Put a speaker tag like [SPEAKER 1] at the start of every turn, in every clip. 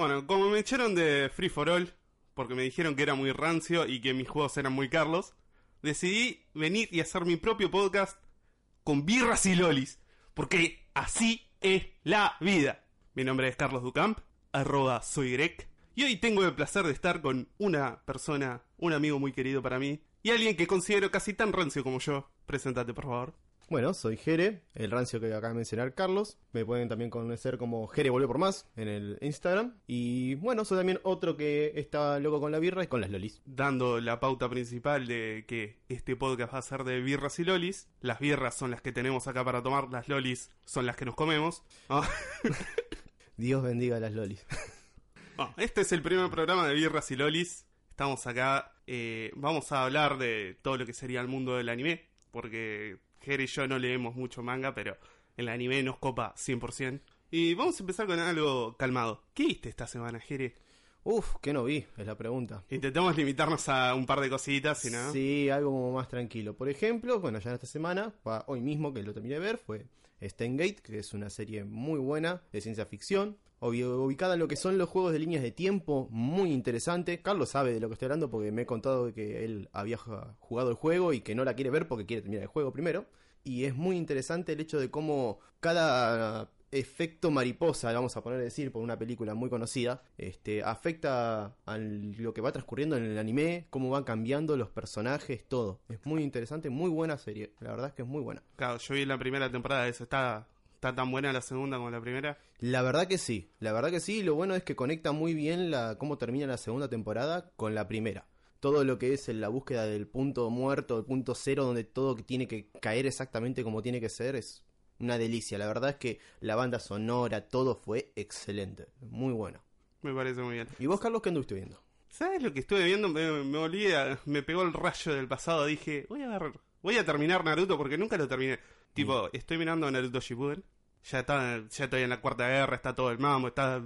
[SPEAKER 1] Bueno, como me echaron de Free for All, porque me dijeron que era muy rancio y que mis juegos eran muy Carlos, decidí venir y hacer mi propio podcast con birras y lolis, porque así es la vida. Mi nombre es Carlos Ducamp, arroba soy Greg, y hoy tengo el placer de estar con una persona, un amigo muy querido para mí, y alguien que considero casi tan rancio como yo. Preséntate, por favor.
[SPEAKER 2] Bueno, soy Jere, el rancio que acaba de mencionar Carlos. Me pueden también conocer como Jere Volvió por Más en el Instagram. Y bueno, soy también otro que está loco con la birra y con las lolis.
[SPEAKER 1] Dando la pauta principal de que este podcast va a ser de birras y lolis. Las birras son las que tenemos acá para tomar, las lolis son las que nos comemos. Ah.
[SPEAKER 2] Dios bendiga a las lolis.
[SPEAKER 1] Ah, este es el primer programa de birras y lolis. Estamos acá, eh, vamos a hablar de todo lo que sería el mundo del anime, porque Jere y yo no leemos mucho manga, pero el anime nos copa 100%. Y vamos a empezar con algo calmado. ¿Qué viste esta semana, Jere?
[SPEAKER 2] Uf, ¿qué no vi? Es la pregunta.
[SPEAKER 1] Intentamos limitarnos a un par de cositas, si no.
[SPEAKER 2] Sí, algo como más tranquilo. Por ejemplo, bueno, ya en esta semana, hoy mismo que lo terminé de ver, fue Steingate, que es una serie muy buena de ciencia ficción, ubicada en lo que son los juegos de líneas de tiempo, muy interesante. Carlos sabe de lo que estoy hablando porque me he contado que él había jugado el juego y que no la quiere ver porque quiere terminar el juego primero. Y es muy interesante el hecho de cómo cada efecto mariposa, vamos a poner a decir, por una película muy conocida, este, afecta a lo que va transcurriendo en el anime, cómo van cambiando los personajes, todo. Es muy interesante, muy buena serie. La verdad es que es muy buena.
[SPEAKER 1] Claro, yo vi la primera temporada de eso, está, está tan buena la segunda como la primera.
[SPEAKER 2] La verdad que sí, la verdad que sí, lo bueno es que conecta muy bien la, cómo termina la segunda temporada con la primera todo lo que es la búsqueda del punto muerto, el punto cero, donde todo tiene que caer exactamente como tiene que ser, es una delicia. La verdad es que la banda sonora, todo fue excelente. Muy bueno.
[SPEAKER 1] Me parece muy bien.
[SPEAKER 2] ¿Y vos, Carlos, qué anduviste viendo?
[SPEAKER 1] ¿Sabes lo que estuve viendo? Me, me olvidé, me pegó el rayo del pasado. Dije, voy a ver, voy a terminar Naruto porque nunca lo terminé. Tipo, estoy mirando Naruto Shippuden. Ya está, ya estoy en la cuarta guerra, está todo el mambo, está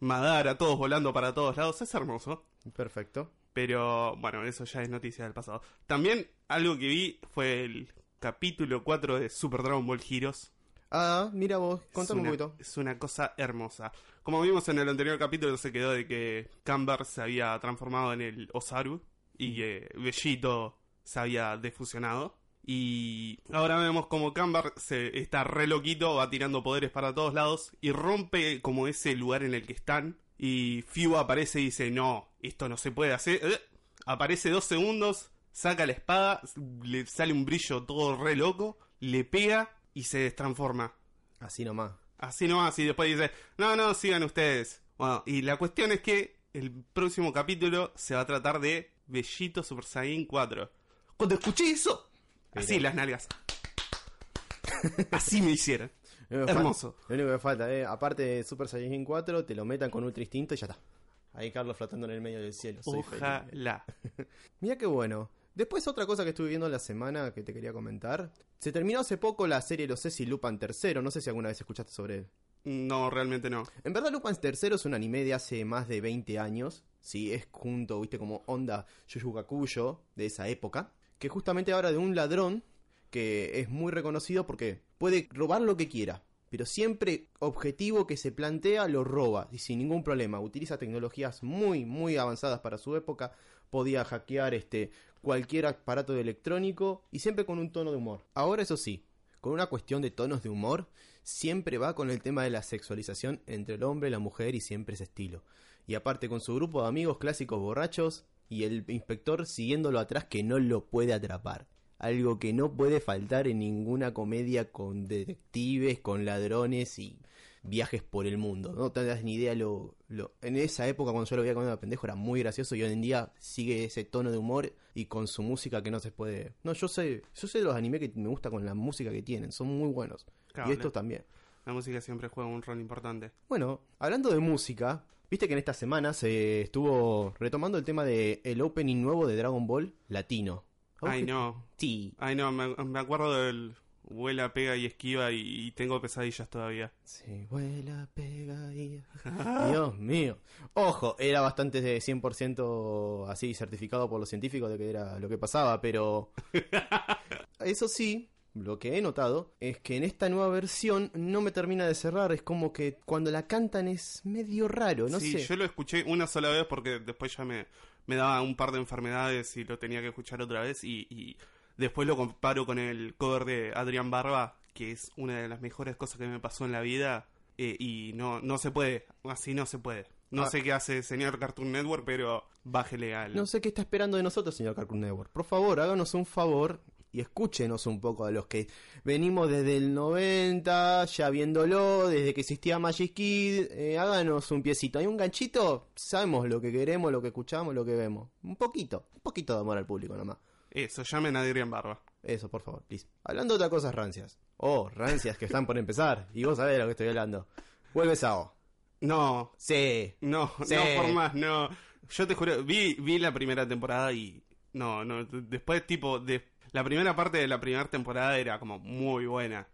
[SPEAKER 1] Madara, todos volando para todos lados. Es hermoso.
[SPEAKER 2] Perfecto.
[SPEAKER 1] Pero bueno, eso ya es noticia del pasado. También algo que vi fue el capítulo 4 de Super Dragon Ball Heroes.
[SPEAKER 2] Ah, mira vos, contame
[SPEAKER 1] un
[SPEAKER 2] poquito.
[SPEAKER 1] Es una cosa hermosa. Como vimos en el anterior capítulo, se quedó de que Camber se había transformado en el Osaru y que Bellito se había defusionado. Y ahora vemos como Camber se está re loquito, va tirando poderes para todos lados y rompe como ese lugar en el que están. Y Fiu aparece y dice, no, esto no se puede hacer. Eh, aparece dos segundos, saca la espada, le sale un brillo todo re loco, le pega y se transforma.
[SPEAKER 2] Así nomás.
[SPEAKER 1] Así nomás, y después dice, no, no, sigan ustedes. Bueno, y la cuestión es que el próximo capítulo se va a tratar de Bellito Super Saiyan 4. Cuando escuché eso, así las nalgas. así me hicieron. Hermoso.
[SPEAKER 2] lo único que falta, eh, aparte de Super Saiyan 4, te lo metan con Ultra Instinto y ya está. Ahí Carlos flotando en el medio del cielo.
[SPEAKER 1] Ojalá.
[SPEAKER 2] Mira qué bueno. Después otra cosa que estuve viendo la semana que te quería comentar. Se terminó hace poco la serie Los Ceci Lupin III. No sé si alguna vez escuchaste sobre él.
[SPEAKER 1] No, realmente no.
[SPEAKER 2] En verdad Lupin III es un anime de hace más de 20 años. Sí, es junto, viste, como onda Yu de esa época. Que justamente habla de un ladrón que es muy reconocido porque puede robar lo que quiera pero siempre objetivo que se plantea lo roba y sin ningún problema. Utiliza tecnologías muy, muy avanzadas para su época. Podía hackear este, cualquier aparato electrónico y siempre con un tono de humor. Ahora, eso sí, con una cuestión de tonos de humor, siempre va con el tema de la sexualización entre el hombre y la mujer y siempre ese estilo. Y aparte con su grupo de amigos clásicos borrachos y el inspector siguiéndolo atrás que no lo puede atrapar algo que no puede faltar en ninguna comedia con detectives, con ladrones y viajes por el mundo. No te das ni idea lo, lo... En esa época cuando yo lo veía cuando pendejo era muy gracioso y hoy en día sigue ese tono de humor y con su música que no se puede... No, yo sé, yo sé de los animes que me gusta con la música que tienen, son muy buenos. y estos también.
[SPEAKER 1] La música siempre juega un rol importante.
[SPEAKER 2] Bueno, hablando de música, viste que en esta semana se estuvo retomando el tema de el opening nuevo de Dragon Ball latino.
[SPEAKER 1] Ay, no.
[SPEAKER 2] Sí.
[SPEAKER 1] Ay, no, me, acuerdo del vuela, pega y esquiva y, tengo pesadillas todavía.
[SPEAKER 2] Sí, vuela, pega y... Dios mío. Ojo, era bastante de 100% así certificado por los científicos de que era lo que pasaba, pero... Eso sí, lo que he notado es que en esta nueva versión no me termina de cerrar. Es como que cuando la cantan es medio raro, no
[SPEAKER 1] sí,
[SPEAKER 2] sé.
[SPEAKER 1] yo lo escuché una sola vez porque después ya me, me daba un par de enfermedades y lo tenía que escuchar otra vez. Y, y después lo comparo con el cover de Adrián Barba, que es una de las mejores cosas que me pasó en la vida. eh, y no, no se puede, así no se puede. No
[SPEAKER 2] Ah.
[SPEAKER 1] sé qué hace el señor Cartoon Network, pero bájele al.
[SPEAKER 2] No sé qué está esperando de nosotros, señor Cartoon Network. Por favor, háganos un favor y escúchenos un poco a los que venimos desde el 90, ya viéndolo, desde que existía Magic Kid. eh, háganos un piecito. ¿Hay un ganchito? Sabemos lo que queremos, lo que escuchamos, lo que vemos. Un poquito, un poquito de amor al público nomás.
[SPEAKER 1] Eso, llamen a Adrián Barba.
[SPEAKER 2] Eso, por favor, please. Hablando de otras cosas rancias. Oh, rancias que están por empezar. Y vos sabés de lo que estoy hablando. Vuelve Sao.
[SPEAKER 1] No,
[SPEAKER 2] Sí.
[SPEAKER 1] no,
[SPEAKER 2] Sí.
[SPEAKER 1] no por más, no. Yo te juro, vi, vi la primera temporada y. No, no. Después, tipo, de la primera parte de la primera temporada era como muy buena.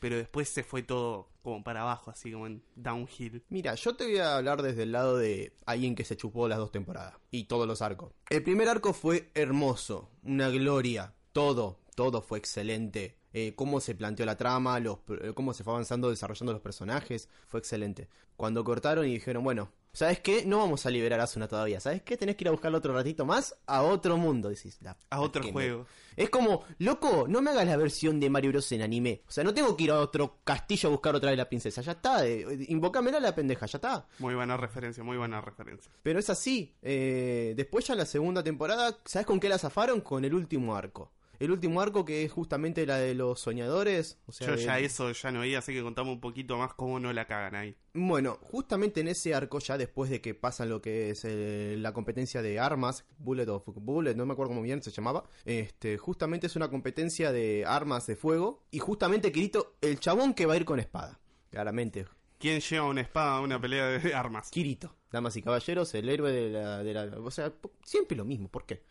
[SPEAKER 1] Pero después se fue todo como para abajo, así como en downhill.
[SPEAKER 2] Mira, yo te voy a hablar desde el lado de alguien que se chupó las dos temporadas y todos los arcos. El primer arco fue hermoso, una gloria, todo, todo fue excelente. Eh, cómo se planteó la trama, los, eh, cómo se fue avanzando, desarrollando los personajes, fue excelente. Cuando cortaron y dijeron, bueno, ¿sabes qué? No vamos a liberar a Asuna todavía, ¿sabes qué? Tenés que ir a buscarlo otro ratito más a otro mundo, decís. La
[SPEAKER 1] A otro
[SPEAKER 2] me-
[SPEAKER 1] juego.
[SPEAKER 2] es como, loco, no me hagas la versión de Mario Bros en anime. O sea, no tengo que ir a otro castillo a buscar otra vez la princesa. Ya está, eh, invocámela la pendeja, ya está.
[SPEAKER 1] Muy buena referencia, muy buena referencia.
[SPEAKER 2] Pero es así. eh, después ya la segunda temporada, ¿sabes con qué la zafaron? Con el último arco. El último arco que es justamente la de los soñadores. O sea,
[SPEAKER 1] Yo
[SPEAKER 2] de-
[SPEAKER 1] ya eso ya no vi, así que contame un poquito más cómo no la cagan ahí.
[SPEAKER 2] Bueno, justamente en ese arco, ya después de que pasan lo que es eh, la competencia de armas, Bullet of Bullet, no me acuerdo cómo bien se llamaba, este, justamente es una competencia de armas de fuego, y justamente Kirito, el chabón que va a ir con espada, claramente.
[SPEAKER 1] ¿Quién lleva una espada a una pelea de armas?
[SPEAKER 2] Kirito, damas y caballeros, el héroe de la, de la... O sea, siempre lo mismo, ¿por qué?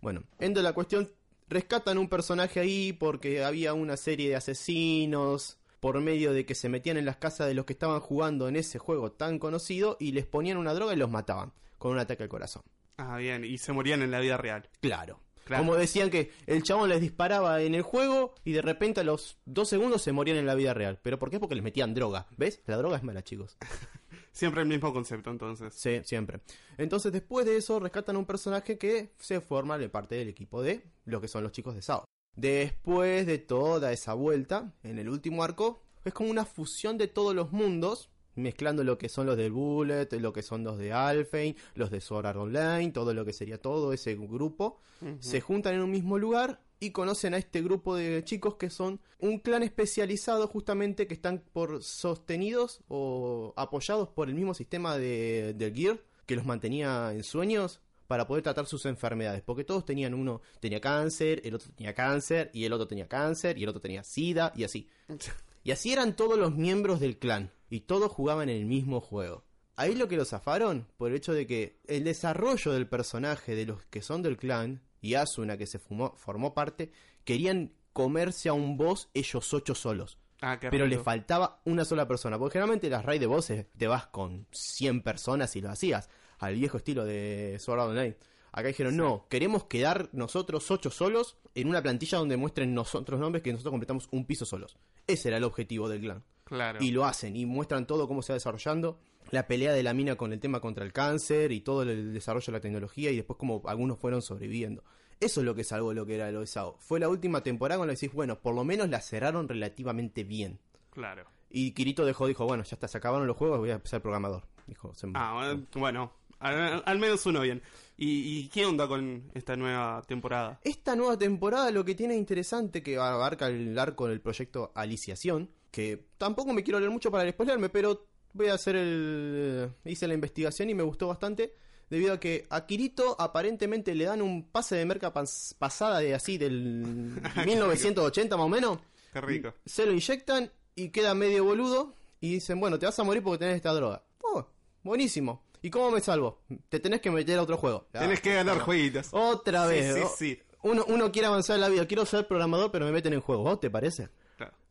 [SPEAKER 2] Bueno, endo la cuestión, rescatan un personaje ahí porque había una serie de asesinos por medio de que se metían en las casas de los que estaban jugando en ese juego tan conocido y les ponían una droga y los mataban con un ataque al corazón.
[SPEAKER 1] Ah, bien, y se morían en la vida real.
[SPEAKER 2] Claro.
[SPEAKER 1] Claro.
[SPEAKER 2] Como decían que el chabón les disparaba en el juego y de repente a los dos segundos se morían en la vida real. ¿Pero por qué? Porque les metían droga. ¿Ves? La droga es mala, chicos.
[SPEAKER 1] Siempre el mismo concepto, entonces.
[SPEAKER 2] Sí, siempre. Entonces, después de eso, rescatan a un personaje que se forma de parte del equipo de lo que son los chicos de Sao. Después de toda esa vuelta, en el último arco, es como una fusión de todos los mundos, mezclando lo que son los del Bullet, lo que son los de Alphein, los de Sword Art Online, todo lo que sería todo ese grupo. Se juntan en un mismo lugar y conocen a este grupo de chicos que son un clan especializado justamente que están por sostenidos o apoyados por el mismo sistema de, del Gear que los mantenía en sueños para poder tratar sus enfermedades, porque todos tenían uno tenía cáncer, el otro tenía cáncer y el otro tenía cáncer y el otro tenía sida y así. Y así eran todos los miembros del clan y todos jugaban en el mismo juego. Ahí lo que lo zafaron por el hecho de que el desarrollo del personaje de los que son del clan y Asuna que se fumó- formó parte querían comerse a un boss ellos ocho solos.
[SPEAKER 1] Ah,
[SPEAKER 2] Pero le faltaba una sola persona. Porque generalmente las raids de bosses te vas con 100 personas y lo hacías. Al viejo estilo de Sword Art Online. Acá dijeron, no, queremos quedar nosotros ocho solos en una plantilla donde muestren nosotros nombres que nosotros completamos un piso solos. Ese era el objetivo del clan.
[SPEAKER 1] Claro.
[SPEAKER 2] Y lo hacen y muestran todo cómo se va desarrollando. La pelea de la mina con el tema contra el cáncer y todo el desarrollo de la tecnología y después como algunos fueron sobreviviendo. Eso es lo que salvó lo que era lo de Sao. Fue la última temporada que decís, bueno, por lo menos la cerraron relativamente bien.
[SPEAKER 1] Claro.
[SPEAKER 2] Y Kirito dejó, dijo, bueno, ya está, se acabaron los juegos, voy a ser programador. Dijo, se-
[SPEAKER 1] Ah, bueno, bueno, al, al menos uno bien. ¿Y, ¿Y qué onda con esta nueva temporada?
[SPEAKER 2] Esta nueva temporada lo que tiene interesante que abarca el arco del proyecto Aliciación, que tampoco me quiero leer mucho para spoilerme, pero voy a hacer el... hice la investigación y me gustó bastante, debido a que a Kirito aparentemente le dan un pase de merca pas- pasada de así del 1980 más o menos,
[SPEAKER 1] Qué rico.
[SPEAKER 2] se lo inyectan y queda medio boludo y dicen, bueno, te vas a morir porque tenés esta droga. Oh, buenísimo. ¿Y cómo me salvo? Te tenés que meter a otro juego.
[SPEAKER 1] Tenés que ganar jueguitos.
[SPEAKER 2] Otra vez.
[SPEAKER 1] sí,
[SPEAKER 2] ¿no?
[SPEAKER 1] sí.
[SPEAKER 2] Uno, uno quiere avanzar en la vida. Quiero ser programador, pero me meten en juegos. ¿Vos te parece?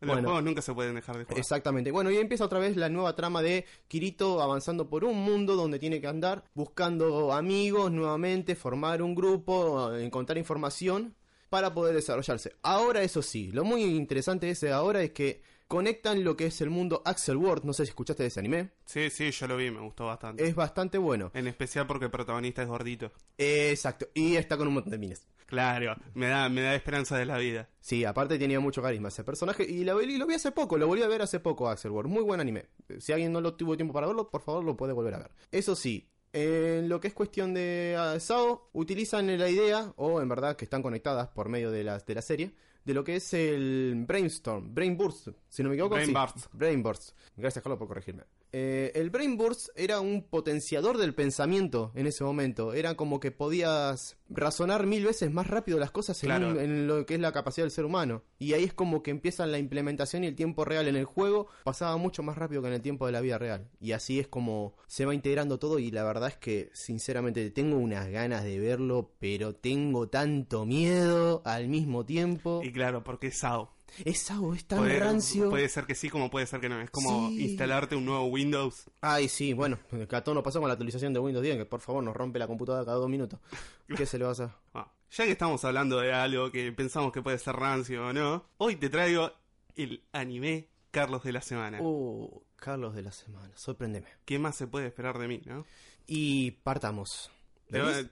[SPEAKER 1] Los
[SPEAKER 2] Bueno.
[SPEAKER 1] juegos nunca se pueden dejar de jugar.
[SPEAKER 2] Exactamente. Bueno, y empieza otra vez la nueva trama de Kirito avanzando por un mundo donde tiene que andar buscando amigos nuevamente, formar un grupo, encontrar información. para poder desarrollarse. Ahora, eso sí, lo muy interesante de ese ahora es que conectan lo que es el mundo Axel World. No sé si escuchaste de ese anime.
[SPEAKER 1] Sí, sí, yo lo vi, me gustó bastante.
[SPEAKER 2] Es bastante bueno.
[SPEAKER 1] En especial porque el protagonista es gordito.
[SPEAKER 2] Exacto. Y está con un montón de minas.
[SPEAKER 1] Claro, me da, me da esperanza de la vida.
[SPEAKER 2] Sí, aparte tenía mucho carisma ese personaje. Y lo, y lo vi hace poco, lo volví a ver hace poco, Axel World. Muy buen anime. Si alguien no lo tuvo tiempo para verlo, por favor lo puede volver a ver. Eso sí, en lo que es cuestión de ah, SAO, utilizan la idea, o en verdad que están conectadas por medio de, las, de la serie, de lo que es el Brainstorm, Brain Burst, si no me equivoco.
[SPEAKER 1] Brain
[SPEAKER 2] sí,
[SPEAKER 1] Burst.
[SPEAKER 2] Brain Burst. Gracias, Carlos, por corregirme. Eh, el Brain Burst era un potenciador del pensamiento en ese momento. Era como que podías razonar mil veces más rápido las cosas en, un- en lo que es la capacidad del ser humano. Y ahí es como que empiezan la implementación y el tiempo real en el juego pasaba mucho más rápido que en el tiempo de la vida real. Y así es como se va integrando todo y la verdad es que sinceramente tengo unas ganas de verlo, pero tengo tanto miedo al mismo tiempo.
[SPEAKER 1] Y claro, porque es SAO.
[SPEAKER 2] Es tan
[SPEAKER 1] Puede,
[SPEAKER 2] rancio.
[SPEAKER 1] puede ser que sí, como puede ser que no. Es como
[SPEAKER 2] Sí.
[SPEAKER 1] instalarte un nuevo Windows.
[SPEAKER 2] Ay, sí, bueno, a todo nos pasó con la actualización de Windows 10, que por favor nos rompe la computadora cada dos minutos. ¿Qué se le va a hacer?
[SPEAKER 1] Ah, ya que estamos hablando de algo que pensamos que puede ser rancio o no, hoy te traigo el anime Carlos de la semana.
[SPEAKER 2] Uh, Carlos de la semana, sorpréndeme.
[SPEAKER 1] ¿Qué más se puede esperar de mí, no?
[SPEAKER 2] Y partamos.
[SPEAKER 1] Te voy-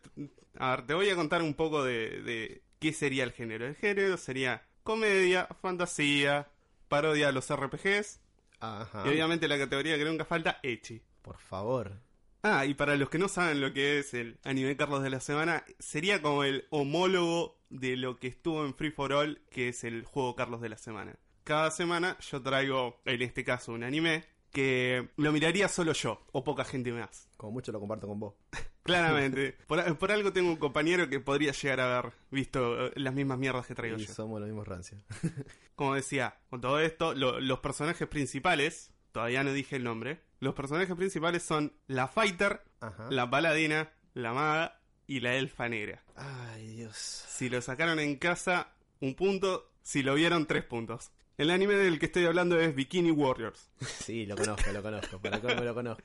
[SPEAKER 1] a ver, te voy a contar un poco de, de qué sería el género. El género sería comedia, fantasía, parodia de los RPGs
[SPEAKER 2] Ajá.
[SPEAKER 1] y obviamente la categoría que nunca falta, Echi.
[SPEAKER 2] Por favor.
[SPEAKER 1] Ah, y para los que no saben lo que es el anime Carlos de la semana, sería como el homólogo de lo que estuvo en Free for All, que es el juego Carlos de la semana. Cada semana yo traigo, en este caso, un anime que lo miraría solo yo, o poca gente más.
[SPEAKER 2] Como mucho lo comparto con vos.
[SPEAKER 1] Claramente. por, por algo tengo un compañero que podría llegar a haber visto eh, las mismas mierdas que traigo
[SPEAKER 2] Y
[SPEAKER 1] yo.
[SPEAKER 2] somos los mismos rancios.
[SPEAKER 1] Como decía, con todo esto, lo- los personajes principales, todavía no dije el nombre, los personajes principales son la Fighter,
[SPEAKER 2] Ajá.
[SPEAKER 1] la paladina, la maga y la elfa negra.
[SPEAKER 2] Ay, Dios.
[SPEAKER 1] Si lo sacaron en casa, un punto. Si lo vieron, tres puntos. El anime del que estoy hablando es Bikini Warriors.
[SPEAKER 2] Sí, lo conozco, lo conozco. Para cómo lo conozco.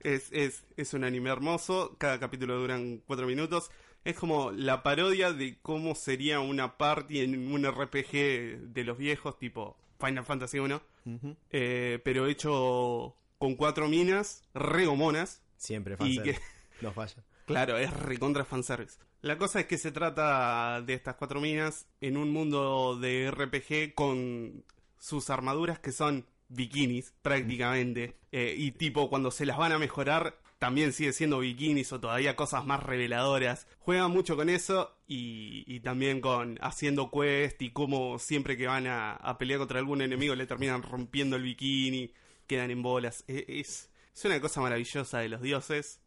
[SPEAKER 1] Es, es, es un anime hermoso, cada capítulo duran cuatro minutos. Es como la parodia de cómo sería una party en un RPG de los viejos, tipo Final Fantasy 1,
[SPEAKER 2] Ujú.
[SPEAKER 1] eh, pero hecho con cuatro minas, re homonas,
[SPEAKER 2] Siempre
[SPEAKER 1] y
[SPEAKER 2] fanservice.
[SPEAKER 1] que,
[SPEAKER 2] No falla.
[SPEAKER 1] Claro, es recontra fanservice. La cosa es que se trata de estas cuatro minas en un mundo de RPG con sus armaduras que son bikinis, prácticamente. Eh, y tipo, cuando se las van a mejorar, también sigue siendo bikinis o todavía cosas más reveladoras. Juega mucho con eso y, y también con haciendo quest y cómo siempre que van a, a pelear contra algún enemigo le terminan rompiendo el bikini, quedan en bolas. E- Es, es una cosa maravillosa de los dioses.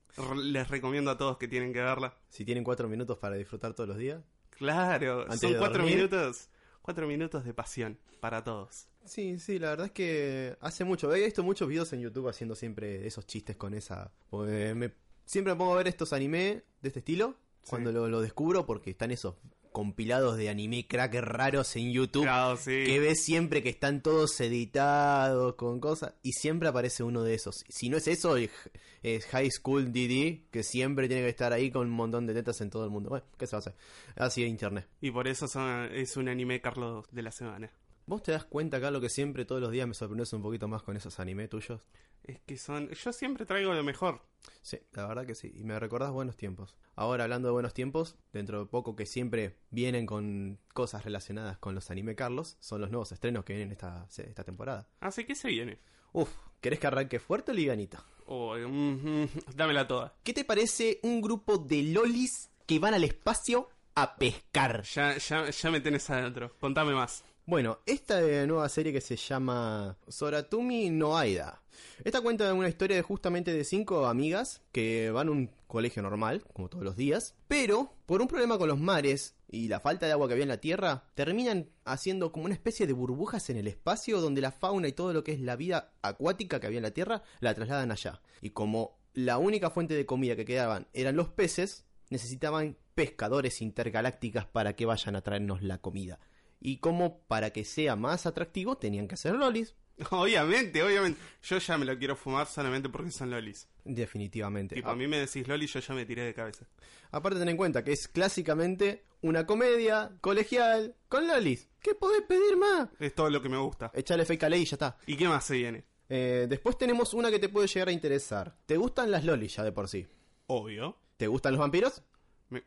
[SPEAKER 1] Les recomiendo a todos que tienen que verla.
[SPEAKER 2] Si tienen cuatro minutos para disfrutar todos los días.
[SPEAKER 1] Claro,
[SPEAKER 2] Antes
[SPEAKER 1] son cuatro
[SPEAKER 2] dormir.
[SPEAKER 1] minutos. Cuatro minutos de pasión para todos.
[SPEAKER 2] Sí, sí, la verdad es que hace mucho. He visto muchos videos en YouTube haciendo siempre esos chistes con esa. me- siempre me pongo a ver estos anime de este estilo
[SPEAKER 1] Sí.
[SPEAKER 2] cuando lo, lo descubro porque están esos compilados de anime crackers raros en YouTube.
[SPEAKER 1] Claro, sí.
[SPEAKER 2] Que ves siempre que están todos editados con cosas y siempre aparece uno de esos. Si no es eso, es High School DD, que siempre tiene que estar ahí con un montón de tetas en todo el mundo. Bueno, ¿qué se va a hacer? Así es internet.
[SPEAKER 1] Y por eso son- es un anime Carlos de la semana.
[SPEAKER 2] ¿Vos te das cuenta acá lo que siempre todos los días me sorprendes un poquito más con esos anime tuyos?
[SPEAKER 1] Es que son. Yo siempre traigo lo mejor.
[SPEAKER 2] Sí, la verdad que sí. Y me recordás buenos tiempos. Ahora, hablando de buenos tiempos, dentro de poco que siempre vienen con cosas relacionadas con los anime Carlos, son los nuevos estrenos que vienen esta, esta temporada.
[SPEAKER 1] Así que se viene.
[SPEAKER 2] Uf, ¿querés que arranque fuerte o liganito?
[SPEAKER 1] Oh, mm, mm, dámela toda.
[SPEAKER 2] ¿Qué te parece un grupo de lolis que van al espacio a pescar?
[SPEAKER 1] Ya, ya, ya me tenés adentro. Contame más.
[SPEAKER 2] Bueno, esta nueva serie que se llama Soratumi no Aida. Esta cuenta una historia de justamente de cinco amigas que van a un colegio normal, como todos los días, pero por un problema con los mares y la falta de agua que había en la Tierra, terminan haciendo como una especie de burbujas en el espacio donde la fauna y todo lo que es la vida acuática que había en la Tierra la trasladan allá. Y como la única fuente de comida que quedaban eran los peces, necesitaban pescadores intergalácticas para que vayan a traernos la comida. Y como para que sea más atractivo tenían que hacer lolis.
[SPEAKER 1] Obviamente, obviamente. Yo ya me lo quiero fumar solamente porque son lolis.
[SPEAKER 2] Definitivamente.
[SPEAKER 1] Tipo, a mí me decís loli, yo ya me tiré de cabeza.
[SPEAKER 2] Aparte ten en cuenta que es clásicamente una comedia colegial con lolis. ¿Qué podés pedir más?
[SPEAKER 1] Es todo lo que me gusta.
[SPEAKER 2] Echale fake a ley y ya está.
[SPEAKER 1] ¿Y qué más se viene?
[SPEAKER 2] Eh, después tenemos una que te puede llegar a interesar. ¿Te gustan las lolis ya de por sí?
[SPEAKER 1] Obvio.
[SPEAKER 2] ¿Te gustan los vampiros?
[SPEAKER 1] Me-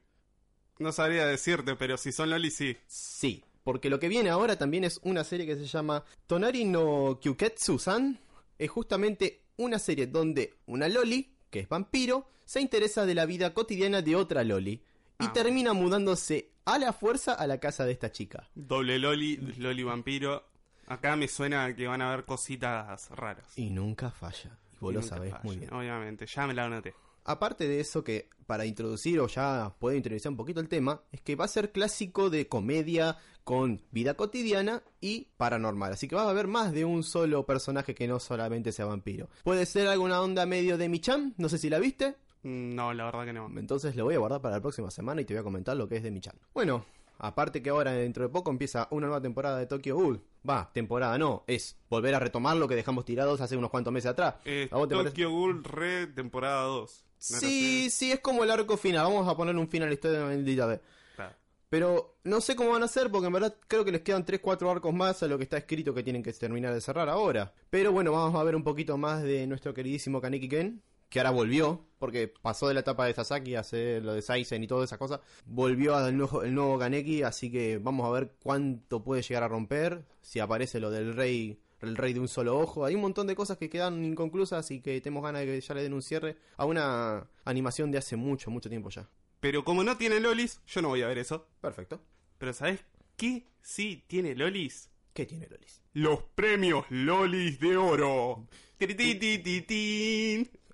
[SPEAKER 1] No sabría decirte, pero si son lolis, sí.
[SPEAKER 2] Sí. Porque lo que viene ahora también es una serie que se llama Tonari no Kyuketsu-san. Es justamente una serie donde una loli, que es vampiro, se interesa de la vida cotidiana de otra loli. Y
[SPEAKER 1] Ah.
[SPEAKER 2] termina mudándose a la fuerza a la casa de esta chica.
[SPEAKER 1] Doble loli, loli vampiro. Acá me suena que van a haber cositas raras.
[SPEAKER 2] Y nunca falla. Y vos
[SPEAKER 1] Y
[SPEAKER 2] lo sabés
[SPEAKER 1] falla,
[SPEAKER 2] muy bien.
[SPEAKER 1] Obviamente, ya me la anoté.
[SPEAKER 2] Aparte de eso que para introducir o ya puedo introducir un poquito el tema, es que va a ser clásico de comedia con vida cotidiana y paranormal. Así que vas a ver más de un solo personaje que no solamente sea vampiro. Puede ser alguna onda medio de Michan, no sé si la viste.
[SPEAKER 1] Mm, No, la verdad que no.
[SPEAKER 2] Entonces lo voy a guardar para la próxima semana y te voy a comentar lo que es de Michan. Bueno, aparte que ahora dentro de poco empieza una nueva temporada de Tokyo Ghoul. Va, temporada no, es volver a retomar lo que dejamos tirados hace unos cuantos meses atrás.
[SPEAKER 1] Eh,
[SPEAKER 2] ¿A vos te parece?
[SPEAKER 1] Tokyo Ghoul Re temporada 2. ¿No era
[SPEAKER 2] Sí, sí, es como el arco final. Vamos a poner un final a la historia de.
[SPEAKER 1] Claro.
[SPEAKER 2] Pero no sé cómo van a hacer porque en verdad creo que les quedan 3-4 arcos más a lo que está escrito que tienen que terminar de cerrar ahora. Pero bueno, vamos a ver un poquito más de nuestro queridísimo Kaneki Ken, que ahora volvió, porque pasó de la etapa de Sasaki a hacer lo de Saizen y todas esas cosas. Volvió al nuevo, el nuevo Kaneki, así que vamos a ver cuánto puede llegar a romper, si aparece lo del rey el rey de un solo ojo. Hay un montón de cosas que quedan inconclusas y que tenemos ganas de que ya le den un cierre a una animación de hace mucho, mucho tiempo ya.
[SPEAKER 1] Pero como no tiene lolis, yo no voy a ver eso.
[SPEAKER 2] Perfecto.
[SPEAKER 1] Pero ¿sabes qué sí tiene lolis?
[SPEAKER 2] ¿Qué tiene Lolis?
[SPEAKER 1] Los premios lolis de oro.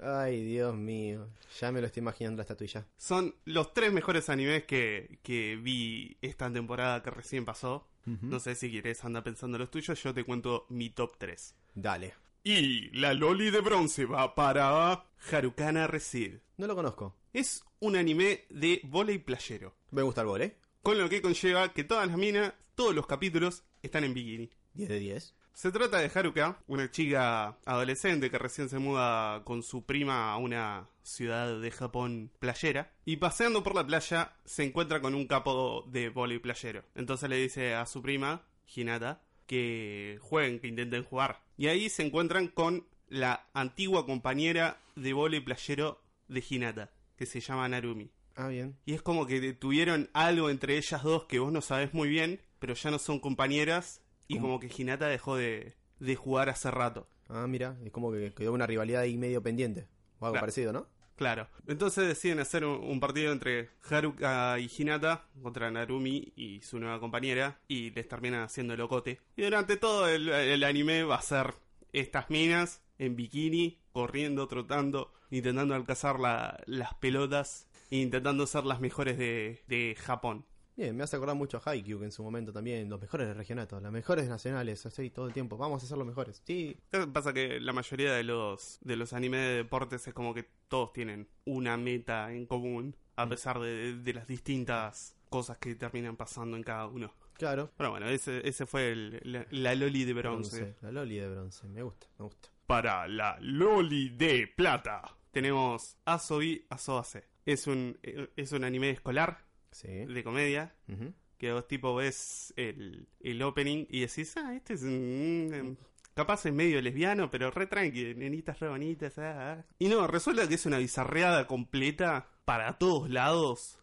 [SPEAKER 2] Ay, Dios mío. Ya me lo estoy imaginando la estatuilla.
[SPEAKER 1] Son los tres mejores animes que, que vi esta temporada que recién pasó. No sé si quieres anda pensando los tuyos, yo te cuento mi top 3.
[SPEAKER 2] Dale.
[SPEAKER 1] Y la Loli de bronce va para Harukana Receive.
[SPEAKER 2] No lo conozco.
[SPEAKER 1] Es un anime de volei playero.
[SPEAKER 2] Me gusta el vole.
[SPEAKER 1] Con lo que conlleva que todas las minas, todos los capítulos, están en bikini.
[SPEAKER 2] 10 de 10.
[SPEAKER 1] Se trata de Haruka, una chica adolescente que recién se muda con su prima a una ciudad de Japón playera. Y paseando por la playa se encuentra con un capo de vóley playero. Entonces le dice a su prima, Hinata, que jueguen, que intenten jugar. Y ahí se encuentran con la antigua compañera de vóley playero de Hinata, que se llama Narumi.
[SPEAKER 2] Ah, bien.
[SPEAKER 1] Y es como que tuvieron algo entre ellas dos que vos no sabés muy bien, pero ya no son compañeras. Y
[SPEAKER 2] ¿Cómo?
[SPEAKER 1] como que Hinata dejó de, de jugar hace rato.
[SPEAKER 2] Ah, mira. Es como que quedó una rivalidad ahí medio pendiente. O algo
[SPEAKER 1] Claro.
[SPEAKER 2] parecido, ¿no?
[SPEAKER 1] Claro. Entonces deciden hacer un, un partido entre Haruka y Hinata contra Narumi y su nueva compañera. Y les terminan haciendo el locote. Y durante todo el, el anime va a ser estas minas en bikini, corriendo, trotando, intentando alcanzar la- las pelotas. E intentando ser las mejores de, de Japón.
[SPEAKER 2] Bien, me hace acordar mucho a Haikyuu, que en su momento también, los mejores regionatos, las mejores nacionales, así todo el tiempo. Vamos a ser los mejores. Sí,
[SPEAKER 1] ¿Qué pasa? Que la mayoría de los, de los animes de deportes es como que todos tienen una meta en común, a pesar de, de las distintas cosas que terminan pasando en cada uno.
[SPEAKER 2] claro.
[SPEAKER 1] Pero bueno, ese, ese fue el- la, la Loli de bronce.
[SPEAKER 2] Bronce, La Loli de bronce. Me gusta, me gusta.
[SPEAKER 1] Para la Loli de plata tenemos Asobi Asoase. Es un, es un anime escolar
[SPEAKER 2] Sí.
[SPEAKER 1] de comedia que vos tipo ves el, el opening y decís, ah, este es un... Capaz es medio lesbiano, pero re tranqui, nenitas re bonitas. ah, ah". Y no, resulta que es una bizarreada completa para todos lados.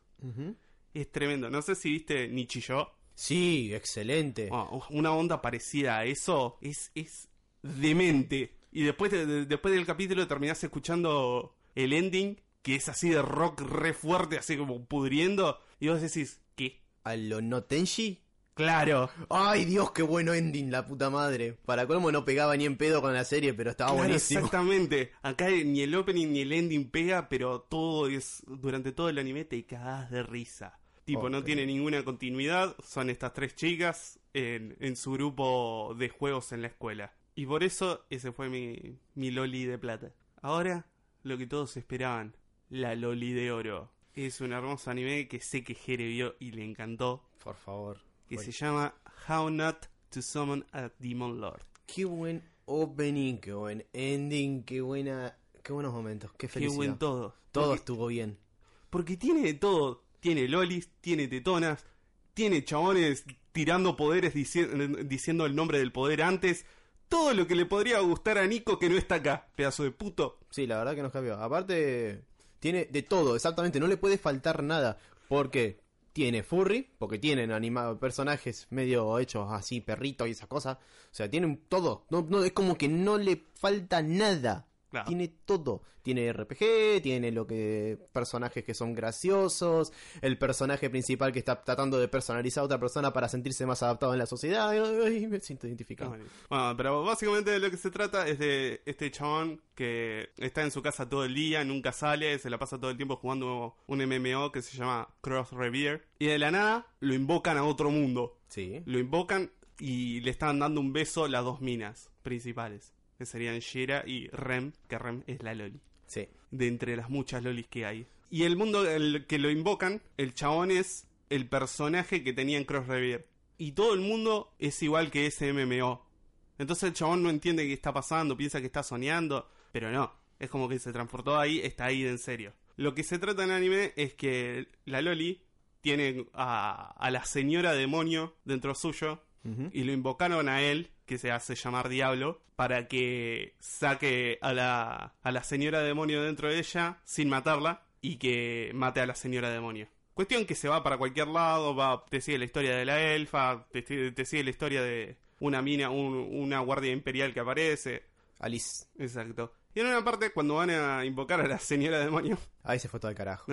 [SPEAKER 1] Es tremendo. No sé si viste Nichijou.
[SPEAKER 2] Sí, excelente.
[SPEAKER 1] Oh, una onda parecida a eso es, es demente. Y después, de- de- después del capítulo terminás escuchando el ending, que es así de rock re fuerte, así como pudriendo. Y vos decís, ¿qué?
[SPEAKER 2] ¿A lo no Tenshi?
[SPEAKER 1] Claro.
[SPEAKER 2] Ay, Dios, qué bueno ending, la puta madre. Para colmo no pegaba ni en pedo con la serie, pero estaba
[SPEAKER 1] Claro,
[SPEAKER 2] buenísimo.
[SPEAKER 1] Exactamente. Acá ni el opening ni el ending pega, pero todo es. Durante todo el anime te cagás de risa. Tipo, no tiene ninguna continuidad. Son estas tres chicas en, en su grupo de juegos en la escuela. Y por eso ese fue mi, mi Loli de plata. Ahora, lo que todos esperaban: la Loli de oro. Es un hermoso anime que sé que Jere vio y le encantó.
[SPEAKER 2] Por favor.
[SPEAKER 1] Que se llama How Not to Summon a Demon Lord.
[SPEAKER 2] Qué buen opening, qué buen ending, qué buena, qué buenos momentos, qué
[SPEAKER 1] Qué
[SPEAKER 2] felicidad.
[SPEAKER 1] buen todo.
[SPEAKER 2] Todo
[SPEAKER 1] Porque-
[SPEAKER 2] estuvo bien.
[SPEAKER 1] Porque tiene de todo. Tiene lolis, tiene tetonas, tiene chabones tirando poderes dici- diciendo el nombre del poder antes. Todo lo que le podría gustar a Nico que no está acá, pedazo de puto.
[SPEAKER 2] Sí, la verdad que nos cambió. Aparte, tiene de todo, exactamente, no le puede faltar nada. Porque tiene furry, porque tienen animados personajes medio hechos así, perritos y esa cosa. O sea, tienen todo. No, no, es como que no le falta nada.
[SPEAKER 1] Claro.
[SPEAKER 2] Tiene todo. Tiene RPG, tiene lo que personajes que son graciosos, el personaje principal que está tratando de personalizar a otra persona para sentirse más adaptado en la sociedad. Ay, me siento identificado.
[SPEAKER 1] Bueno, pero básicamente de lo que se trata es de este chabón que está en su casa todo el día, nunca sale, se la pasa todo el tiempo jugando un MMO que se llama Cross Revere. Y de la nada lo invocan a otro mundo.
[SPEAKER 2] Sí.
[SPEAKER 1] Lo invocan y le están dando un beso las dos minas principales. Que serían Shira y Rem, que Rem es la Loli.
[SPEAKER 2] Sí.
[SPEAKER 1] De entre las muchas lolis que hay. Y el mundo el que lo invocan, el chabón es el personaje que tenía en Cross Revere. Y todo el mundo es igual que ese MMO. Entonces el chabón no entiende qué está pasando, piensa que está soñando, pero no. Es como que se transportó ahí, está ahí de en serio. Lo que se trata en el anime es que la Loli tiene a, a la señora demonio dentro suyo y lo invocaron a él, que se hace llamar Diablo, para que saque a la, a la señora demonio dentro de ella sin matarla y que mate a la señora demonio. Cuestión que se va para cualquier lado, va, te sigue la historia de la elfa, te, te sigue la historia de una mina, un- una guardia imperial que aparece.
[SPEAKER 2] Alice.
[SPEAKER 1] Exacto. Y en una parte, cuando van a invocar a la señora demonio,
[SPEAKER 2] Ahí se fue todo el carajo.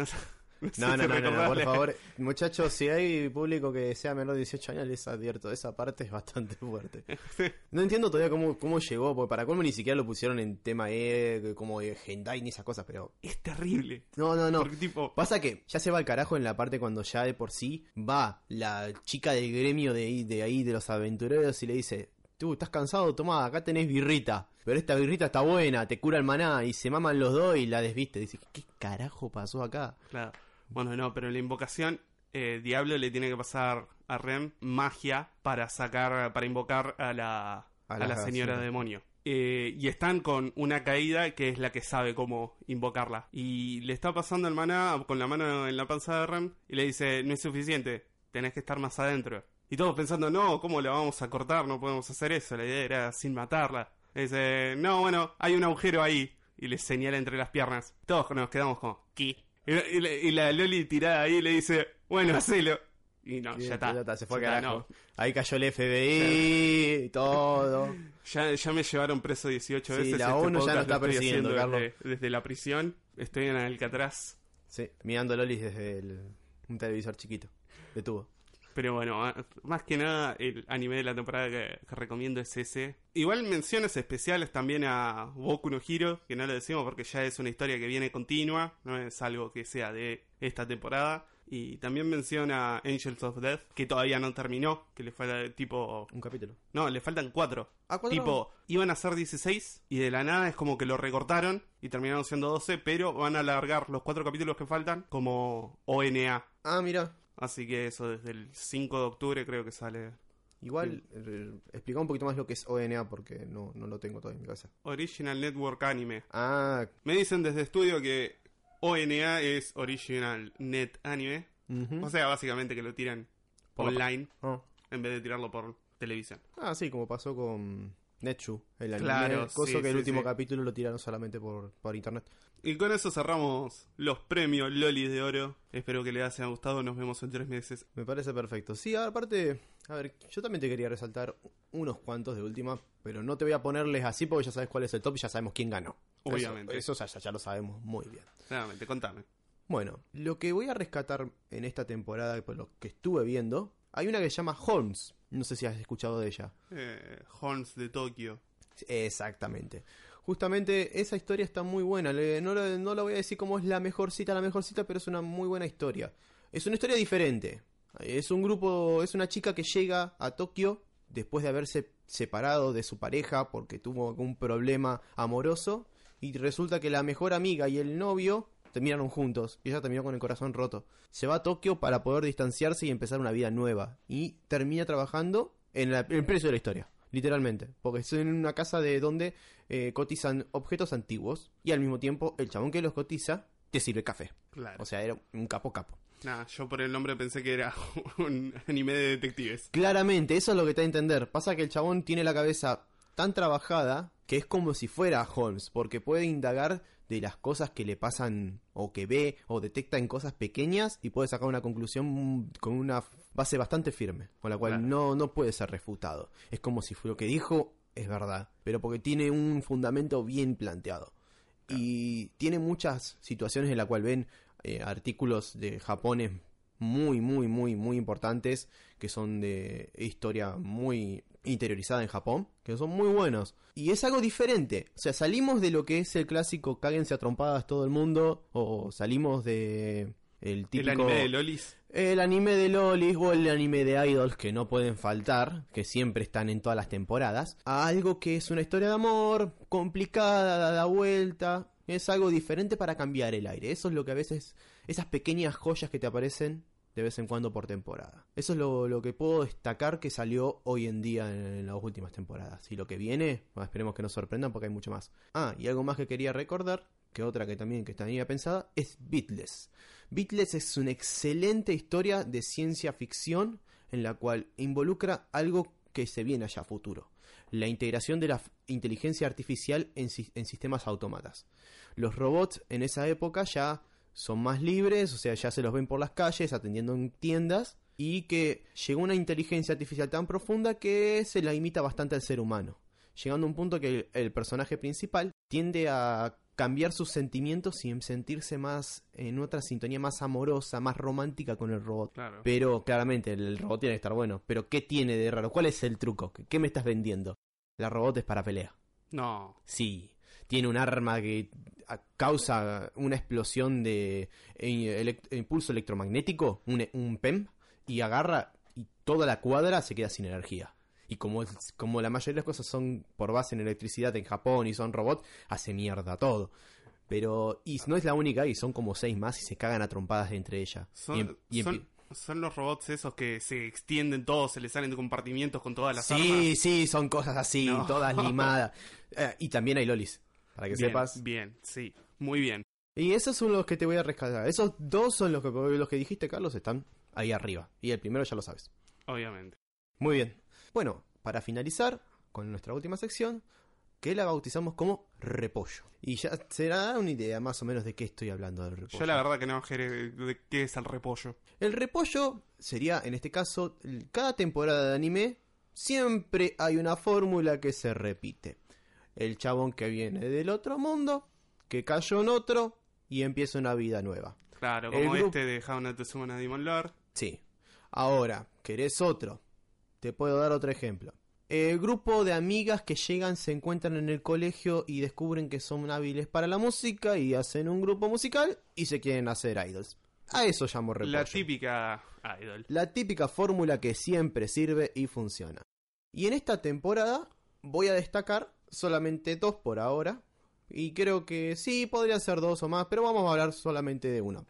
[SPEAKER 1] no, sé-
[SPEAKER 2] No, no, no, por favor. Muchachos, si hay público que sea menor de 18 años, les advierto, esa parte es bastante fuerte. No entiendo todavía cómo, cómo llegó, porque para colmo ni siquiera lo pusieron en tema E, como de Hendai ni esas cosas, pero...
[SPEAKER 1] Es terrible.
[SPEAKER 2] No, no, no.
[SPEAKER 1] Porque tipo,
[SPEAKER 2] Pasa que ya se va al carajo en la parte cuando ya de por sí va la chica del gremio de ahí, de ahí, de los aventureros y le dice, tú estás cansado, toma, acá tenés birrita, pero esta birrita está buena, te cura el maná y se maman los dos y la desviste. Dice, ¿qué carajo pasó acá?
[SPEAKER 1] Claro. Bueno, no, pero en la invocación, eh, Diablo le tiene que pasar a Rem magia para sacar, para invocar a la,
[SPEAKER 2] A
[SPEAKER 1] a
[SPEAKER 2] la
[SPEAKER 1] señora. demonio. Eh, y están con una caída que es la que sabe cómo invocarla. Y le está pasando el maná con la mano en la panza de Rem y le dice, no es suficiente, tenés que estar más adentro. Y todos pensando, no, ¿cómo la vamos a cortar? No podemos hacer eso, la idea era sin matarla. Y dice, no, bueno, hay un agujero ahí. Y le señala entre las piernas. Todos nos quedamos como, ¿qué? Y, y la- y la Loli tirada ahí le dice, bueno, hacelo. Y no,
[SPEAKER 2] Y
[SPEAKER 1] ya está.
[SPEAKER 2] ya está, se fue
[SPEAKER 1] Ya está,
[SPEAKER 2] carajo.
[SPEAKER 1] no.
[SPEAKER 2] Ahí cayó el FBI y todo.
[SPEAKER 1] Ya, ya me llevaron preso 18
[SPEAKER 2] Sí,
[SPEAKER 1] veces.
[SPEAKER 2] la
[SPEAKER 1] este
[SPEAKER 2] ONU ya
[SPEAKER 1] podcast
[SPEAKER 2] nos está persiguiendo, Carlos.
[SPEAKER 1] Desde, desde la prisión. Estoy en Alcatraz.
[SPEAKER 2] Sí, mirando Lolis desde el- un televisor chiquito de tubo.
[SPEAKER 1] Pero bueno, más que nada, el anime de la temporada que, que recomiendo es ese. Igual menciones especiales también a Boku no Hero, que no lo decimos porque ya es una historia que viene continua, no es algo que sea de esta temporada. Y también menciona Angels of Death, que todavía no terminó, que le falta tipo...
[SPEAKER 2] Un capítulo.
[SPEAKER 1] No, le faltan cuatro.
[SPEAKER 2] ¿Ah, cuatro?
[SPEAKER 1] Tipo, iban a ser 16 y de la nada es como que lo recortaron y terminaron siendo 12, pero van a alargar los cuatro capítulos que faltan como ONA.
[SPEAKER 2] Ah, mira.
[SPEAKER 1] Así que eso desde el 5 de octubre creo que sale.
[SPEAKER 2] Igual, eh, explica un poquito más lo que es ONA porque no, no lo tengo todavía en mi cabeza.
[SPEAKER 1] Original Network Anime.
[SPEAKER 2] Ah,
[SPEAKER 1] Me dicen desde estudio que ONA es Original Net Anime. O sea, básicamente que lo tiran
[SPEAKER 2] Por
[SPEAKER 1] online
[SPEAKER 2] Oh.
[SPEAKER 1] en vez de tirarlo por televisión.
[SPEAKER 2] Ah, sí, como pasó con Netsu, el anime.
[SPEAKER 1] Claro,
[SPEAKER 2] coso
[SPEAKER 1] sí,
[SPEAKER 2] que el último
[SPEAKER 1] sí.
[SPEAKER 2] capítulo lo tiraron solamente por, por internet.
[SPEAKER 1] Y con eso cerramos los premios Lolis de Oro. Espero que les haya gustado. Nos vemos en tres meses.
[SPEAKER 2] Me parece perfecto. Sí, aparte, a ver, yo también te quería resaltar unos cuantos de última, pero no te voy a ponerles así porque ya sabes cuál es el top y ya sabemos quién ganó.
[SPEAKER 1] Obviamente.
[SPEAKER 2] Eso, ya, ya lo sabemos muy bien.
[SPEAKER 1] Nuevamente, contame.
[SPEAKER 2] Bueno, lo que voy a rescatar en esta temporada, por lo que estuve viendo, hay una que se llama Holmes. No sé si has escuchado de ella.
[SPEAKER 1] Eh, Horns de Tokio.
[SPEAKER 2] Exactamente. Justamente esa historia está muy buena. Le- no, la- no la voy a decir como es la mejor cita, la mejor cita, pero es una muy buena historia. Es una historia diferente. Es un grupo, es una chica que llega a Tokio después de haberse separado de su pareja porque tuvo algún problema amoroso y resulta que la mejor amiga y el novio terminaron juntos y ella terminó con el corazón roto. Se va a Tokio para poder distanciarse y empezar una vida nueva y termina trabajando en la- el precio de la historia. literalmente. Porque es en una casa de donde eh, cotizan objetos antiguos y al mismo tiempo el chabón que los cotiza te sirve café.
[SPEAKER 1] Claro.
[SPEAKER 2] O sea, era un capo capo.
[SPEAKER 1] Nah, yo por el nombre pensé que era un anime de detectives.
[SPEAKER 2] Claramente, eso es lo que te da a entender. Pasa que el chabón tiene la cabeza tan trabajada que es como si fuera Holmes, porque puede indagar de las cosas que le pasan o que ve o detecta en cosas pequeñas y puede sacar una conclusión con una base bastante firme, con la cual
[SPEAKER 1] Claro.
[SPEAKER 2] no, no puede ser refutado. Es como si fue lo que dijo es verdad, pero porque tiene un fundamento bien planteado. Y tiene muchas situaciones en las cuales ven eh, artículos de Japones muy, muy, muy, muy importantes que son de historia muy interiorizada en Japón, que son muy buenos. Y es algo diferente. O sea, salimos de lo que es el clásico cáguense a trompadas todo el mundo, o salimos de el típico...
[SPEAKER 1] El anime de Lolis.
[SPEAKER 2] El anime de Lolis o el anime de Idols que no pueden faltar, que siempre están en todas las temporadas, a algo que es una historia de amor, complicada, da la vuelta, es algo diferente para cambiar el aire. Eso es lo que a veces, esas pequeñas joyas que te aparecen de vez en cuando por temporada. Eso es lo, lo que puedo destacar que salió hoy en día en, las últimas temporadas. Y lo que viene, esperemos que nos sorprendan porque hay mucho más. Ah, y algo más que quería recordar, que otra que también que tenía pensada, es Beatless. Beatless es una excelente historia de ciencia ficción en la cual involucra algo que se viene allá a futuro. La integración de la inteligencia artificial en, en sistemas autómatas. Los robots en esa época ya son más libres, o sea, ya se los ven por las calles, atendiendo en tiendas, y que llegó una inteligencia artificial tan profunda que se la imita bastante al ser humano. Llegando a un punto que el, el personaje principal tiende a cambiar sus sentimientos y en sentirse más en otra sintonía más amorosa, más romántica con el robot.
[SPEAKER 1] Claro.
[SPEAKER 2] Pero claramente el robot tiene que estar bueno. Pero ¿qué tiene de raro? ¿Cuál es el truco? ¿Qué, qué me estás vendiendo? La robot es para pelea.
[SPEAKER 1] No.
[SPEAKER 2] Sí, tiene un arma que causa una explosión de eh, elec- impulso electromagnético, un, un PEM, y agarra y toda la cuadra se queda sin energía. Y como, como la mayoría de las cosas son por base en electricidad en Japón y son robots, hace mierda todo. Pero, y no es la única, y son como seis más y se cagan a trompadas entre ellas.
[SPEAKER 1] Son,
[SPEAKER 2] y em- y
[SPEAKER 1] son,
[SPEAKER 2] empie-
[SPEAKER 1] son los robots esos que se extienden todos, se les salen de compartimientos con todas las
[SPEAKER 2] Sí,
[SPEAKER 1] armas.
[SPEAKER 2] sí, son cosas así,
[SPEAKER 1] No.
[SPEAKER 2] todas limadas. Eh, y también hay lolis, para que
[SPEAKER 1] bien,
[SPEAKER 2] sepas.
[SPEAKER 1] Bien, sí. Muy bien.
[SPEAKER 2] Y esos son los que te voy a rescatar. Esos dos son los que, los que dijiste, Carlos, están ahí arriba. Y el primero ya lo sabes.
[SPEAKER 1] Obviamente.
[SPEAKER 2] Muy bien. Bueno, para finalizar con nuestra última sección, que la bautizamos como repollo. Y ya se da una idea más o menos de qué estoy hablando del repollo.
[SPEAKER 1] Yo la verdad que no, de qué es el repollo.
[SPEAKER 2] El repollo sería, en este caso, cada temporada de anime, siempre hay una fórmula que se repite. El chabón que viene del otro mundo, que cayó en otro y empieza una vida nueva.
[SPEAKER 1] Claro,
[SPEAKER 2] El
[SPEAKER 1] como
[SPEAKER 2] grupo-
[SPEAKER 1] este de How Not to Summon a Demon Lord.
[SPEAKER 2] Sí. Ahora, ¿querés otro? Te puedo dar otro ejemplo. El grupo de amigas que llegan, se encuentran en el colegio y descubren que son hábiles para la música y hacen un grupo musical y se quieren hacer idols. A eso llamo repollo.
[SPEAKER 1] La típica idol.
[SPEAKER 2] La típica fórmula que siempre sirve y funciona. Y en esta temporada voy a destacar solamente dos por ahora. Y creo que sí, podría ser dos o más, pero vamos a hablar solamente de una.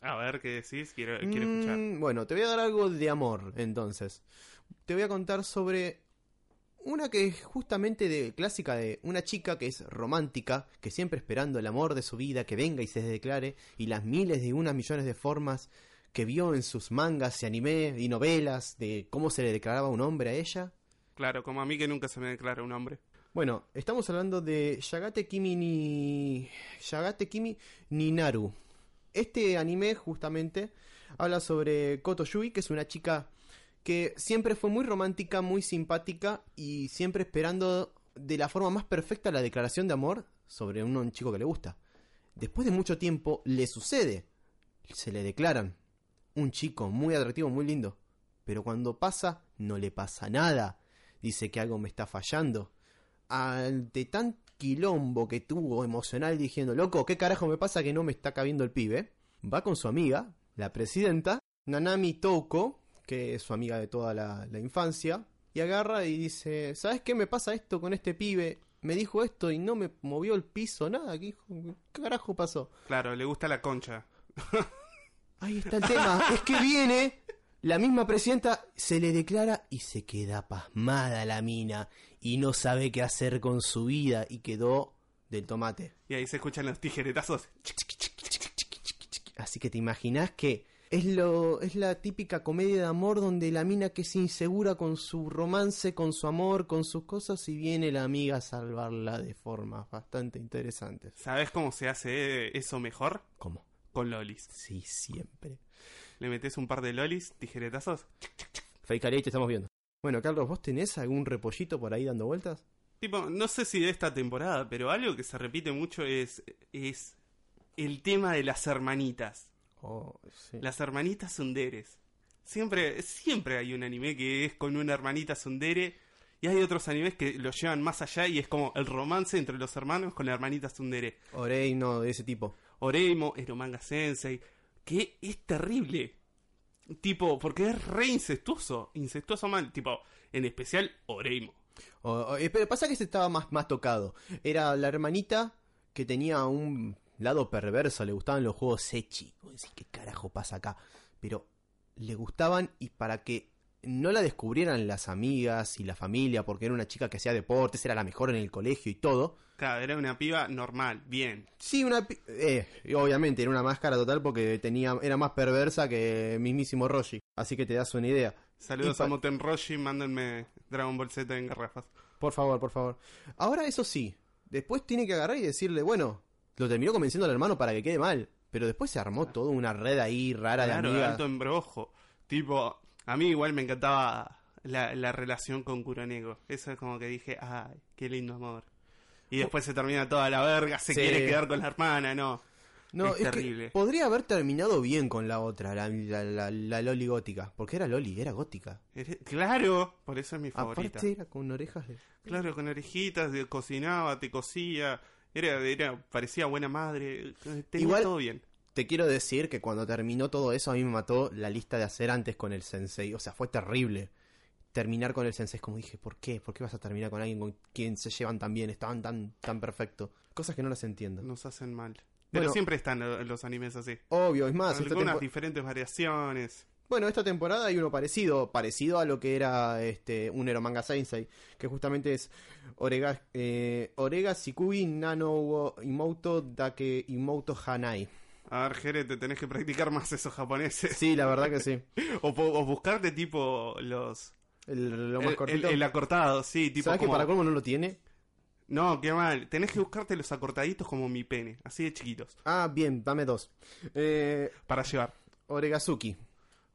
[SPEAKER 1] A ver qué decís, quiero, quiero escuchar.
[SPEAKER 2] Mm, bueno, te voy a dar algo de amor, entonces. Te voy a contar sobre una que es justamente de clásica de una chica que es romántica, que siempre esperando el amor de su vida, que venga y se declare, y las miles de unas millones de formas que vio en sus mangas y anime y novelas de cómo se le declaraba un hombre a ella.
[SPEAKER 1] Claro, como a mí que nunca se me declara un hombre.
[SPEAKER 2] Bueno, estamos hablando de Yagate Kimi ni Yagate Kimi Ninaru. Este anime justamente habla sobre Koto Yui, que es una chica que siempre fue muy romántica, muy simpática y siempre esperando de la forma más perfecta la declaración de amor sobre un, un chico que le gusta. Después de mucho tiempo le sucede, se le declaran un chico muy atractivo, muy lindo, pero cuando pasa no le pasa nada. Dice que algo me está fallando ante tan quilombo que tuvo emocional diciendo, loco, ¿qué carajo me pasa que no me está cabiendo el pibe? Va con su amiga, la presidenta, Nanami Toko, que es su amiga de toda la, la infancia, y agarra y dice, ¿sabes qué me pasa esto con este pibe? Me dijo esto y no me movió el piso, nada, ¿qué, carajo pasó?
[SPEAKER 1] Claro, le gusta la concha.
[SPEAKER 2] Ahí está el tema, es que viene La misma presidenta se le declara y se queda pasmada la mina y no sabe qué hacer con su vida y quedó del tomate.
[SPEAKER 1] Y ahí se escuchan los tijeretazos.
[SPEAKER 2] Así que te imaginas que es lo es la típica comedia de amor donde la mina que es insegura con su romance, con su amor, con sus cosas y viene la amiga a salvarla de formas bastante interesantes.
[SPEAKER 1] ¿Sabes cómo se hace eso mejor?
[SPEAKER 2] ¿Cómo?
[SPEAKER 1] Con lolis.
[SPEAKER 2] Sí, siempre.
[SPEAKER 1] Le metes un par de lolis, tijeretazos.
[SPEAKER 2] Fake te estamos viendo. Bueno, Carlos, ¿vos tenés algún repollito por ahí dando vueltas?
[SPEAKER 1] Tipo, no sé si de esta temporada, pero algo que se repite mucho es, es el tema de las hermanitas.
[SPEAKER 2] Oh, sí.
[SPEAKER 1] Las hermanitas sunderes. Siempre, siempre hay un anime que es con una hermanita sundere. Y hay otros animes que lo llevan más allá y es como el romance entre los hermanos con la hermanita sundere.
[SPEAKER 2] Oreino, de ese tipo.
[SPEAKER 1] Oreimo, Eromanga Sensei. Que es terrible. Tipo, porque es re incestuoso. Incestuoso mal. Tipo, en especial Oreimo.
[SPEAKER 2] Eh, pero pasa que ese estaba más, más tocado. Era la hermanita que tenía un lado perverso, le gustaban los juegos Sechi. ¿qué carajo pasa acá? Pero le gustaban y para que no la descubrieran las amigas y la familia, porque era una chica que hacía deportes, era la mejor en el colegio y todo.
[SPEAKER 1] Claro, era una piba normal, bien.
[SPEAKER 2] Sí, una... Eh, obviamente era una máscara total porque tenía era más perversa que mismísimo Roshi. Así que te das una idea.
[SPEAKER 1] Saludos a Moten Roshi, mándenme Dragon Ball Z en garrafas.
[SPEAKER 2] Por favor, por favor. Ahora eso sí, después tiene que agarrar y decirle, bueno, lo terminó convenciendo al hermano para que quede mal. Pero después se armó toda una red ahí rara de
[SPEAKER 1] Claro,
[SPEAKER 2] amigas.
[SPEAKER 1] alto embrojo. Tipo, a mí igual me encantaba la, la relación con Kuronego. Eso es como que dije, ay, qué lindo amor. Y después se termina toda la verga, se
[SPEAKER 2] Sí.
[SPEAKER 1] quiere quedar con la hermana, no.
[SPEAKER 2] No,
[SPEAKER 1] es
[SPEAKER 2] es, que
[SPEAKER 1] terrible.
[SPEAKER 2] podría haber terminado bien con la otra, la, la, la- la Loli gótica. Porque era Loli, era gótica.
[SPEAKER 1] Eres- Claro, por eso es mi favorita.
[SPEAKER 2] Aparte era con orejas de...
[SPEAKER 1] Claro, con orejitas, de- cocinaba, te cosía. Era, era, parecía buena madre. eh, Tenía
[SPEAKER 2] Igual-
[SPEAKER 1] todo bien.
[SPEAKER 2] Te quiero decir que cuando terminó todo eso a mí me mató la lista de hacer antes con el sensei. O sea, fue terrible. Terminar con el sensei es como dije, ¿por qué? ¿Por qué vas a terminar con alguien con quien se llevan tan bien? Estaban tan, tan perfecto. Cosas que no las entiendo.
[SPEAKER 1] Nos hacen mal. Pero
[SPEAKER 2] Bueno.
[SPEAKER 1] siempre están lo- los animes así.
[SPEAKER 2] Obvio, es más,
[SPEAKER 1] Algunas diferentes variaciones.
[SPEAKER 2] bueno, esta temporada hay uno parecido, parecido a lo que era este un Eromanga Sensei, que justamente es Orega, eh, Orega Shikui Nano Imoto Dake Imoto Hanai.
[SPEAKER 1] A ver, Jere, te tenés que practicar más esos japoneses.
[SPEAKER 2] Sí, la verdad que sí.
[SPEAKER 1] O, o buscarte tipo los...
[SPEAKER 2] El, lo más
[SPEAKER 1] el,
[SPEAKER 2] cortito.
[SPEAKER 1] el- el acortado, sí, tipo
[SPEAKER 2] ¿Sabes que para colmo no lo tiene?
[SPEAKER 1] No, qué mal. Tenés que buscarte los acortaditos como mi pene, así de chiquitos,
[SPEAKER 2] Ah, bien, dame dos. Eh,
[SPEAKER 1] para llevar.
[SPEAKER 2] Oregazuki.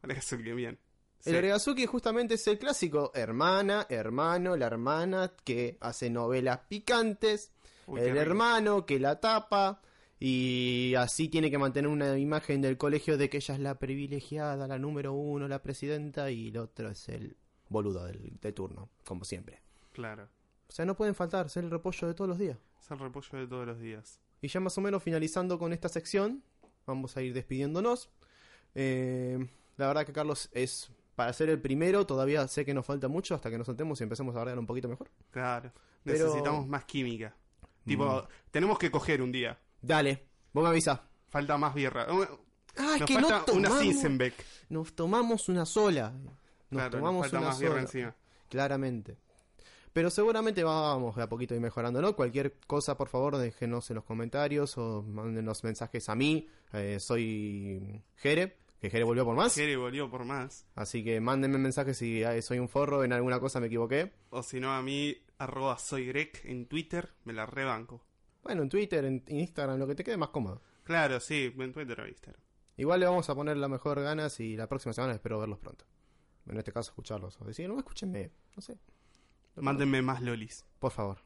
[SPEAKER 1] Quede bien.
[SPEAKER 2] El
[SPEAKER 1] Sí.
[SPEAKER 2] Oregazuki justamente es el clásico hermana, hermano, la hermana que hace novelas picantes,
[SPEAKER 1] Uy,
[SPEAKER 2] el hermano que la tapa y así tiene que mantener una imagen del colegio de que ella es la privilegiada, la número uno, la presidenta y el otro es el boludo del, de turno, como siempre.
[SPEAKER 1] Claro.
[SPEAKER 2] O sea, no pueden faltar, ser el repollo de todos los días.
[SPEAKER 1] Es el repollo de todos los días.
[SPEAKER 2] Y ya más o menos finalizando con esta sección, vamos a ir despidiéndonos. Eh, la verdad que Carlos es, para ser el primero, todavía sé que nos falta mucho hasta que nos sentemos y empecemos a hablar un poquito mejor.
[SPEAKER 1] Claro.
[SPEAKER 2] Pero-
[SPEAKER 1] Necesitamos más química. Tipo,
[SPEAKER 2] Mm.
[SPEAKER 1] tenemos que coger un día.
[SPEAKER 2] Dale, vos me avisas.
[SPEAKER 1] Falta más birra.
[SPEAKER 2] Ah, es
[SPEAKER 1] Nos
[SPEAKER 2] que no
[SPEAKER 1] falta una
[SPEAKER 2] tomamos,
[SPEAKER 1] Sinsenbeck.
[SPEAKER 2] nos tomamos una sola. Nos
[SPEAKER 1] Claro,
[SPEAKER 2] tomamos
[SPEAKER 1] nos falta
[SPEAKER 2] una
[SPEAKER 1] más birra
[SPEAKER 2] sola.
[SPEAKER 1] encima.
[SPEAKER 2] Claramente. Pero seguramente vamos de a poquito ir mejorando, ¿no? Cualquier cosa, por favor, déjenos en los comentarios o mándenos mensajes a mí. Eh, soy Jere, que Jere volvió por más.
[SPEAKER 1] Jere volvió por más.
[SPEAKER 2] Así que mándenme mensajes si soy un forro, en alguna cosa me equivoqué.
[SPEAKER 1] O si no, a mí, arroba soy Greg en Twitter, me la rebanco.
[SPEAKER 2] Bueno, en Twitter, en Instagram, lo que te quede más cómodo.
[SPEAKER 1] Claro, sí, en Twitter o Instagram.
[SPEAKER 2] Igual le vamos a poner la mejor ganas y la próxima semana espero verlos pronto. En este caso, escucharlos. O decir, no, escúchenme. No sé.
[SPEAKER 1] Mándenme más lolis.
[SPEAKER 2] Por favor.